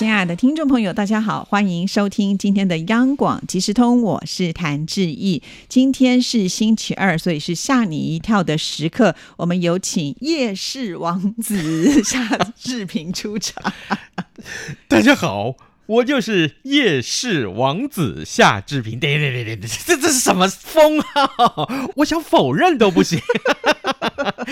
亲爱的听众朋友，大家好，欢迎收听今天的央广即时通，我是谭志毅。今天是星期二，所以是吓你一跳的时刻。我们有请夜市王子 夏志平出场。大家好。我就是夜市王子夏志平，对对对对对，这这是什么风啊？我想否认都不行。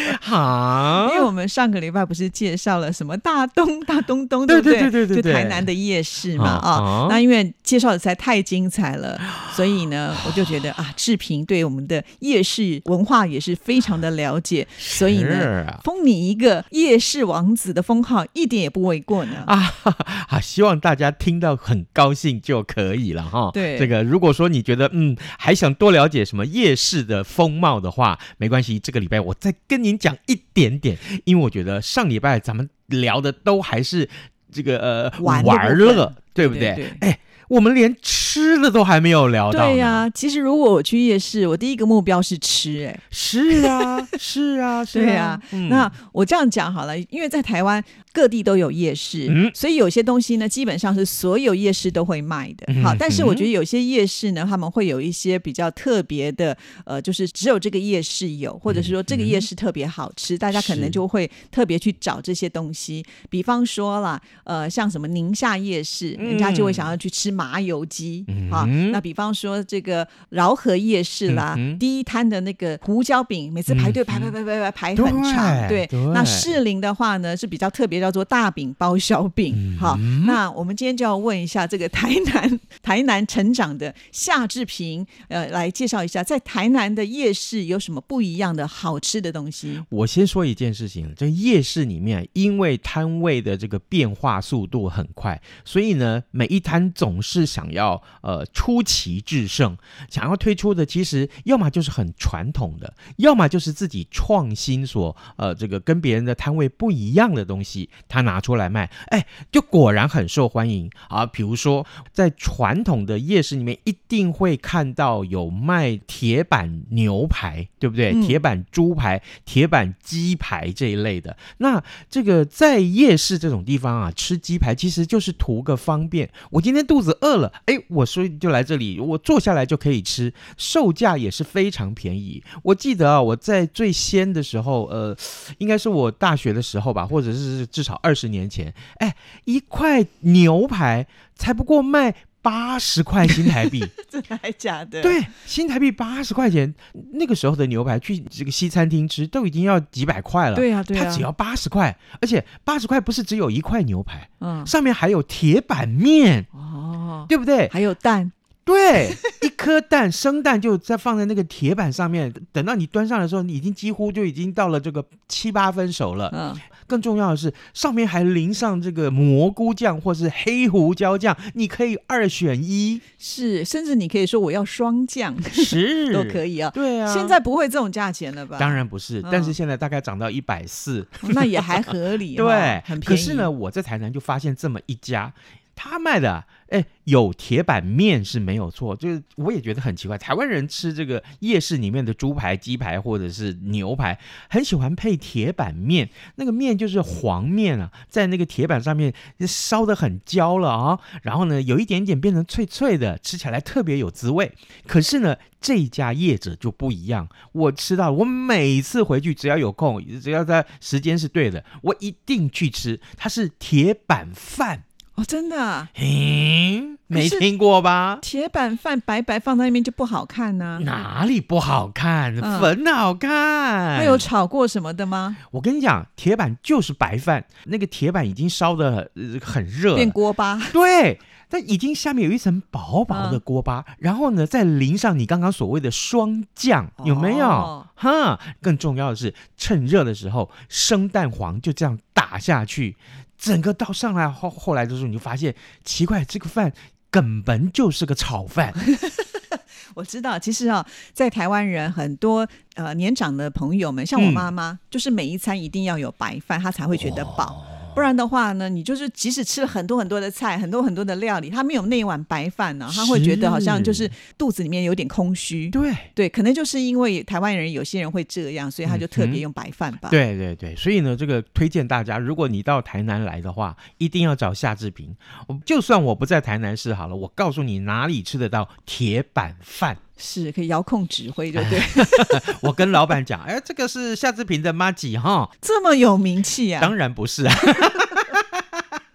好，因为我们上个礼拜不是介绍了什么大东大东东，对不对？对对对对，就台南的夜市嘛啊。那因为介绍的实在太精彩了，所以呢，我就觉得啊，志平对我们的夜市文化也是非常的了解，所以呢，封你一个夜市王子的封号一点也不为过呢。啊，好，希望大家听到很高兴就可以了哈。对，这个如果说你觉得嗯还想多了解什么夜市的风貌的话，没关系，这个礼拜我再跟您讲一点点，因为我觉得上礼拜咱们聊的都还是这个呃玩乐，对不对？哎。我们连吃的都还没有聊到。对呀，其实如果我去夜市，我第一个目标是吃。哎，是啊，是啊，对啊。那我这样讲好了，因为在台湾各地都有夜市，所以有些东西呢，基本上是所有夜市都会卖的。好，但是我觉得有些夜市呢，他们会有一些比较特别的，呃，就是只有这个夜市有，或者是说这个夜市特别好吃，大家可能就会特别去找这些东西。比方说啦，呃，像什么宁夏夜市，人家就会想要去吃。麻油鸡啊，那比方说这个饶河夜市啦，第一摊的那个胡椒饼，每次排队排排排排排排很长。对，那士林的话呢是比较特别，叫做大饼包小饼。好，那我们今天就要问一下这个台南台南成长的夏志平，呃，来介绍一下在台南的夜市有什么不一样的好吃的东西。我先说一件事情，这夜市里面因为摊位的这个变化速度很快，所以呢每一摊总是。是想要呃出奇制胜，想要推出的其实要么就是很传统的，要么就是自己创新所呃这个跟别人的摊位不一样的东西，他拿出来卖，哎，就果然很受欢迎啊。比如说在传统的夜市里面，一定会看到有卖铁板牛排，对不对？铁板猪排、铁板鸡排这一类的。那这个在夜市这种地方啊，吃鸡排其实就是图个方便。我今天肚子。饿了，哎，我所以就来这里，我坐下来就可以吃，售价也是非常便宜。我记得啊，我在最先的时候，呃，应该是我大学的时候吧，或者是至少二十年前，哎，一块牛排才不过卖。八十块新台币，真的还假的？对，新台币八十块钱，那个时候的牛排去这个西餐厅吃都已经要几百块了。对呀，对呀，它只要八十块，而且八十块不是只有一块牛排，嗯，上面还有铁板面，哦，对不对？还有蛋，对，一颗蛋生蛋就在放在那个铁板上面，等到你端上来的时候，你已经几乎就已经到了这个七八分熟了，嗯。更重要的是，上面还淋上这个蘑菇酱或是黑胡椒酱，你可以二选一，是，甚至你可以说我要双酱，是都可以啊。对啊，现在不会这种价钱了吧？当然不是，但是现在大概涨到一百四，那也还合理，对，很便宜。可是呢，我在台南就发现这么一家。他卖的哎，有铁板面是没有错，就是我也觉得很奇怪，台湾人吃这个夜市里面的猪排、鸡排或者是牛排，很喜欢配铁板面，那个面就是黄面啊，在那个铁板上面烧的很焦了啊，然后呢，有一点点变成脆脆的，吃起来特别有滋味。可是呢，这家业者就不一样，我吃到我每次回去只要有空，只要在时间是对的，我一定去吃，它是铁板饭。哦，真的？嗯，没听过吧？铁板饭白白放在那边就不好看呢？哪里不好看？粉好看。它有炒过什么的吗？我跟你讲，铁板就是白饭，那个铁板已经烧的很热，变锅巴。对，但已经下面有一层薄薄的锅巴，然后呢，再淋上你刚刚所谓的霜酱，有没有？哈，更重要的是，趁热的时候，生蛋黄就这样打下去。整个到上来后，后来的时候你就发现奇怪，这个饭根本就是个炒饭。我知道，其实啊，在台湾人很多呃年长的朋友们，像我妈妈，就是每一餐一定要有白饭，她才会觉得饱。不然的话呢，你就是即使吃了很多很多的菜，很多很多的料理，他没有那一碗白饭呢，他会觉得好像就是肚子里面有点空虚。对对，可能就是因为台湾人有些人会这样，所以他就特别用白饭吧。对对对，所以呢，这个推荐大家，如果你到台南来的话，一定要找夏志平。我就算我不在台南市好了，我告诉你哪里吃得到铁板饭。是可以遥控指挥，对不对？我跟老板讲，哎，这个是夏志平的妈吉哈，这么有名气啊？当然不是啊。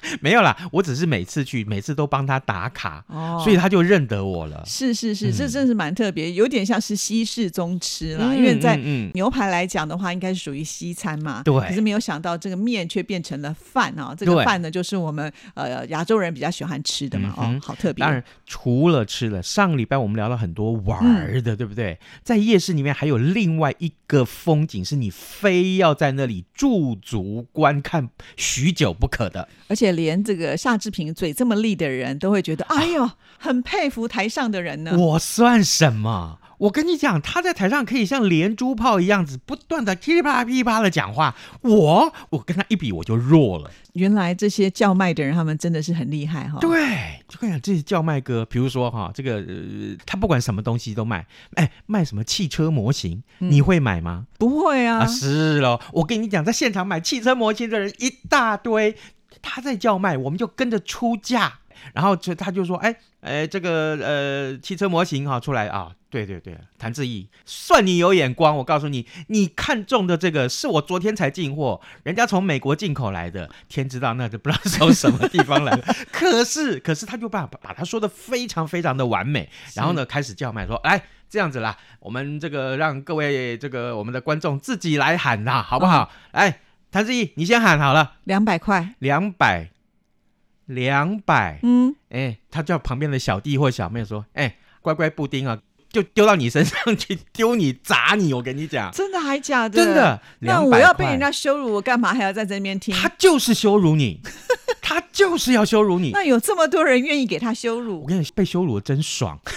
没有啦，我只是每次去，每次都帮他打卡，哦，所以他就认得我了。是是是，这真是蛮特别，有点像是西式中吃了。因为在牛排来讲的话，应该是属于西餐嘛。对。可是没有想到这个面却变成了饭啊！这个饭呢，就是我们呃亚洲人比较喜欢吃的嘛。哦，好特别。当然，除了吃了，上个礼拜我们聊了很多玩的，对不对？在夜市里面还有另外一个风景，是你非要在那里驻足观看许久不可的，而且连。连这个夏志平嘴这么利的人都会觉得，哎呦，很佩服台上的人呢。我算什么？我跟你讲，他在台上可以像连珠炮一样子，不断的噼啪噼啪的讲话。我，我跟他一比，我就弱了。原来这些叫卖的人，他们真的是很厉害哈。对，就跟你讲，这些叫卖哥，比如说哈，这个他不管什么东西都卖。哎，卖什么汽车模型，你会买吗？不会啊。是喽，我跟你讲，在现场买汽车模型的人一大堆。他在叫卖，我们就跟着出价，然后就他就说：“哎哎，这个呃汽车模型哈出来啊，对对对，谭志毅，算你有眼光。我告诉你，你看中的这个是我昨天才进货，人家从美国进口来的，天知道那就不知道从什么地方来的。可是可是他就把把他说的非常非常的完美，然后呢开始叫卖说：哎，这样子啦，我们这个让各位这个我们的观众自己来喊呐，好不好？哎。”谭志毅，你先喊好了，两百块，两百，两百，嗯，哎，他叫旁边的小弟或小妹说，哎，乖乖布丁啊，就丢到你身上去，丢你砸你，我跟你讲，真的还假的？真的，那我要被人家羞辱，我干嘛还要在这边听？他就是羞辱你，他就是要羞辱你。那有这么多人愿意给他羞辱，我跟你被羞辱的真爽。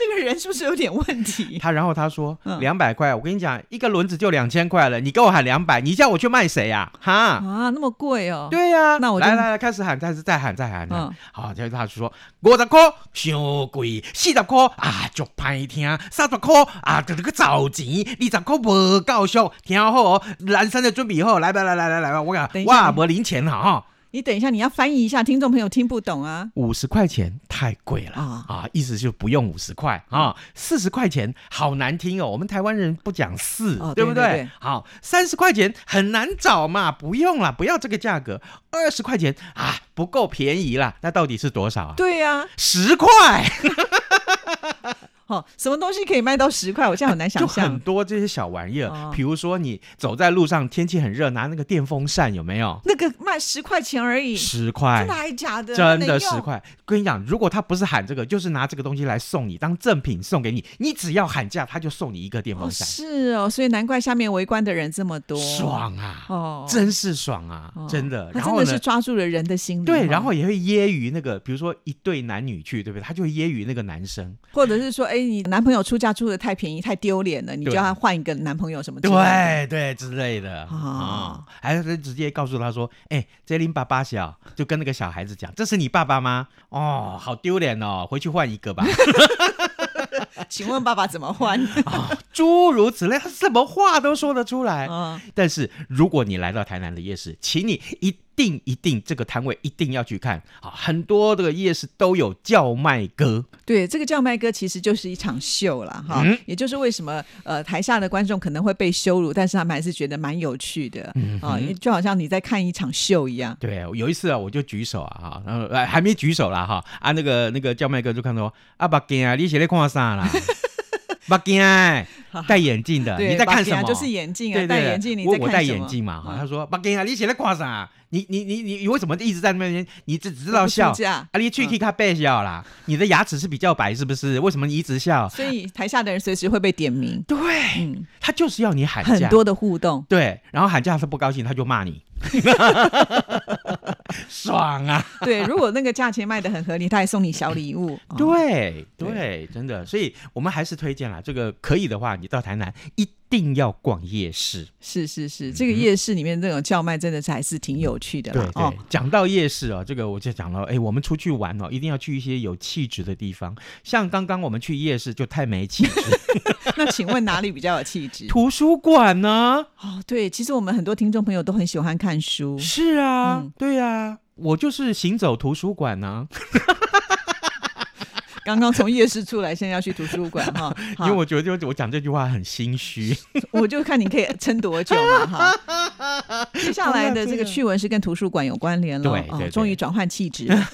这个人是不是有点问题？他然后他说两百块，我跟你讲，一个轮子就两千块了，你给我喊两百，你叫我去卖谁呀？哈啊，那么贵哦。对呀，那我来来来，开始喊，再是再喊再喊。嗯，好，接着他就说五十块伤贵，四十块啊就歹听，三十块啊就这个找钱，二十块不够俗，听好哦，男生的准备好，来吧来来来来吧，我讲哇，没零钱了哈。你等一下，你要翻译一下，听众朋友听不懂啊。五十块钱太贵了啊啊，意思就不用五十块啊。四十块钱好难听哦，我们台湾人不讲四，对不对？好，三十块钱很难找嘛，不用了，不要这个价格。二十块钱啊，不够便宜啦，那到底是多少啊？对呀，十块。哦，什么东西可以卖到十块？我现在很难想象。就很多这些小玩意儿，比如说你走在路上，天气很热，拿那个电风扇有没有？那个卖十块钱而已，十块，真的还是假的？真的十块。跟你讲，如果他不是喊这个，就是拿这个东西来送你当赠品送给你，你只要喊价，他就送你一个电风扇。是哦，所以难怪下面围观的人这么多，爽啊！哦，真是爽啊，真的。他真的是抓住了人的心理。对，然后也会揶揄那个，比如说一对男女去，对不对？他就会揶揄那个男生，或者是说，哎，你男朋友出。嫁出的太便宜，太丢脸了，你叫他换一个男朋友什么？对对之类的啊，还是直接告诉他说：“哎，这林爸爸小，就跟那个小孩子讲，这是你爸爸吗？哦，好丢脸哦，回去换一个吧。请问爸爸怎么换？诸如此类，他什么话都说得出来。但是如果你来到台南的夜市，请你一。定一定这个摊位一定要去看啊！很多的夜市都有叫卖歌，对，这个叫卖歌其实就是一场秀了哈。也就是为什么呃台下的观众可能会被羞辱，但是他们还是觉得蛮有趣的啊，就好像你在看一场秀一样。对，有一次啊，我就举手啊哈，然后还没举手啦哈啊，那个那个叫卖哥就看到啊，把镜啊，你写在看啥啦？把镜戴眼镜的，你在看什么？就是眼镜啊，戴眼镜你在看我戴眼镜嘛哈，他说把镜啊，你写在挂啥？你你你你你为什么一直在那边？你只只知道笑啊！你去去看背笑啦！你的牙齿是比较白，是不是？为什么你一直笑？所以台下的人随时会被点名。对，他就是要你喊价，很多的互动。对，然后喊价他不高兴，他就骂你。爽啊！对，如果那个价钱卖的很合理，他还送你小礼物。对对，真的。所以我们还是推荐啦，这个可以的话，你到台南一。定要逛夜市。是是是，这个夜市里面这种叫卖真的是还是挺有趣的对对，，讲到夜市哦，这个我就讲了，哎，我们出去玩哦，一定要去一些有气质的地方。像刚刚我们去夜市就太没气质，那请问哪里比较有气质？图书馆呢？哦，对，其实我们很多听众朋友都很喜欢看书。是啊，嗯对啊，我就是行走图书馆呢、刚刚从夜市出来，现在要去图书馆哈。因为我觉得就我讲这句话很心虚。我就看你可以撑多久嘛哈。接下来的这个趣闻是跟图书馆有关联了，对对对哦终于转换气质了。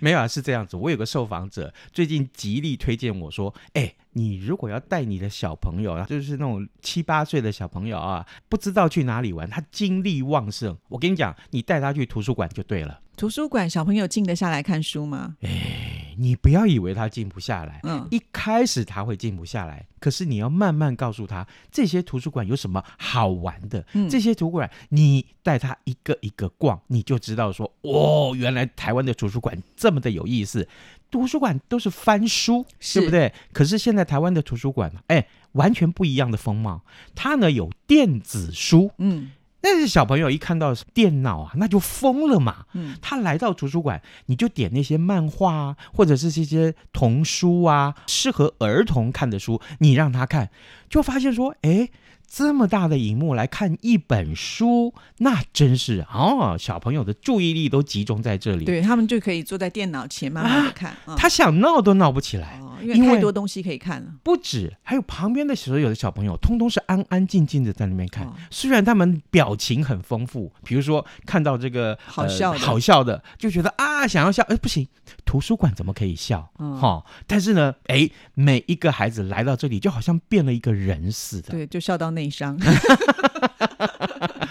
没有啊，是这样子。我有个受访者最近极力推荐我说：“哎，你如果要带你的小朋友啊，就是那种七八岁的小朋友啊，不知道去哪里玩，他精力旺盛，我跟你讲，你带他去图书馆就对了。图书馆小朋友静得下来看书吗？哎，你不要以为他静不下来。”嗯，一开始他会静不下来，可是你要慢慢告诉他这些图书馆有什么好玩的。嗯这些图书馆你带他一个一个逛，你就知道说，哦，原来台湾的图书馆这么的有意思。图书馆都是翻书，是对不对？可是现在台湾的图书馆，哎，完全不一样的风貌。它呢有电子书，嗯但是小朋友一看到电脑啊，那就疯了嘛。嗯，他来到图书馆，你就点那些漫画啊，或者是这些童书啊，适合儿童看的书，你让他看，就发现说，哎，这么大的荧幕来看一本书，那真是哦，小朋友的注意力都集中在这里，对他们就可以坐在电脑前慢慢的看。嗯他想闹都闹不起来。哦，因为太多东西可以看了。不止，还有旁边的所有的小朋友，通通是安安静静的在那边看。哦虽然他们表情很丰富，比如说看到这个好笑的好笑的，就觉得啊想要笑，哎不行，图书馆怎么可以笑？嗯哈、但是呢，哎，每一个孩子来到这里，就好像变了一个人似的。对，就笑到内伤。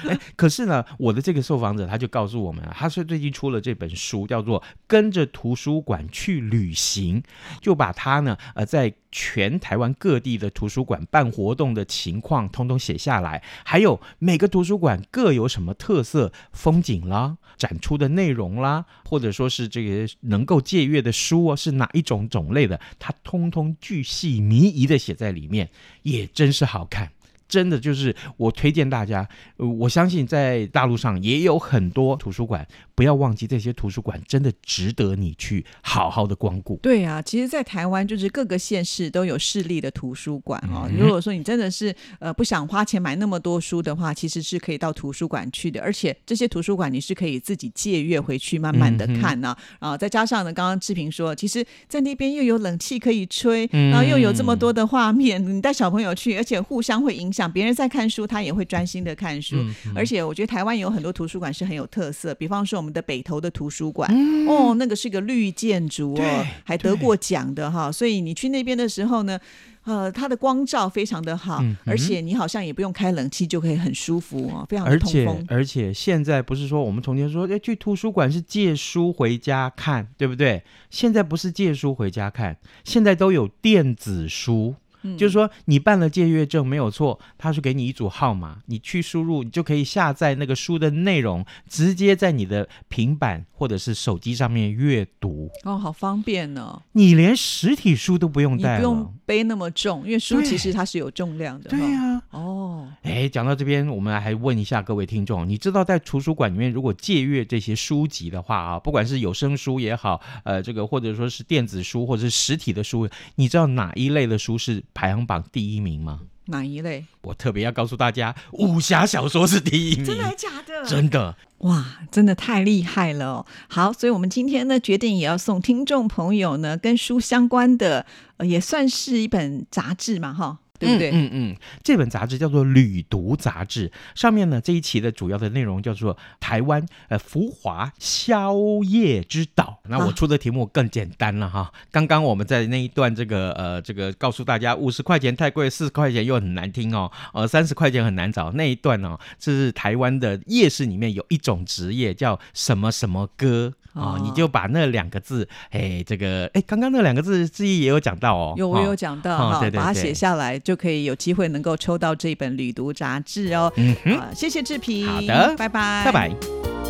哎可是呢，我的这个受访者他就告诉我们啊，他是最近出了这本书，叫做《跟着图书馆去旅行》，就把他呢呃在全台湾各地的图书馆办活动的情况通通写下来，还有每个图书馆各有什么特色、风景啦、展出的内容啦，或者说是这个能够借阅的书哦是哪一种种类的，他通通巨细靡遗的写在里面，也真是好看。真的就是我推荐大家，呃我相信在大陆上也有很多图书馆，不要忘记这些图书馆真的值得你去好好的光顾。对啊，其实，在台湾就是各个县市都有市立的图书馆哦。嗯如果说你真的是呃不想花钱买那么多书的话，其实是可以到图书馆去的。而且这些图书馆你是可以自己借阅回去，慢慢的看呢、啊。再加上呢，刚刚志平说，其实，在那边又有冷气可以吹，嗯然后又有这么多的画面，你带小朋友去，而且互相会影响，别人在看书，他也会专心的看书。嗯而且我觉得台湾有很多图书馆是很有特色，比方说我们的北投的图书馆，嗯哦，那个是个绿建筑哦，还得过奖的哈。所以你去那边的时候呢，呃，它的光照非常的好，而且你好像也不用开冷气就可以很舒服哦，非常的而且通风。而且现在不是说我们从前说，哎，去图书馆是借书回家看，对不对？现在不是借书回家看，现在都有电子书。嗯。就是说，你办了借阅证没有错，他是给你一组号码，你去输入，你就可以下载那个书的内容，直接在你的平板或者是手机上面阅读，哦，好方便哦，你连实体书都不用带了。不用背那么重，因为书其实它是有重量的。对哈。呀、哦，哎，讲到这边，我们还问一下各位听众，你知道在图书馆里面，如果借阅这些书籍的话啊，不管是有声书也好，呃，这个或者说是电子书或者是实体的书，你知道哪一类的书是排行榜第一名吗？哪一类？我特别要告诉大家，武侠小说是第一名，真的还假的？真的。哇，真的太厉害了哦！好，所以我们今天呢，决定也要送听众朋友呢，跟书相关的，呃，也算是一本杂志嘛，哈，对不对？嗯嗯嗯，这本杂志叫做《旅读杂志》，上面呢这一期的主要的内容叫做台湾呃浮华宵夜之岛。那我啊出的题目更简单了哈。刚刚我们在那一段这个呃这个告诉大家五十块钱太贵，四十块钱又很难听哦，呃三十块钱很难找那一段哦，这是台湾的夜市里面有一种职业叫什么什么歌。啊、哦你就把那两个字，哎，这个，哎，刚刚那两个字志毅也有讲到哦，有我哦有讲到哈，哦对对把它写下来，就可以有机会能够抽到这本旅读杂志哦。嗯哼，啊，谢谢志平，好的拜拜，拜拜。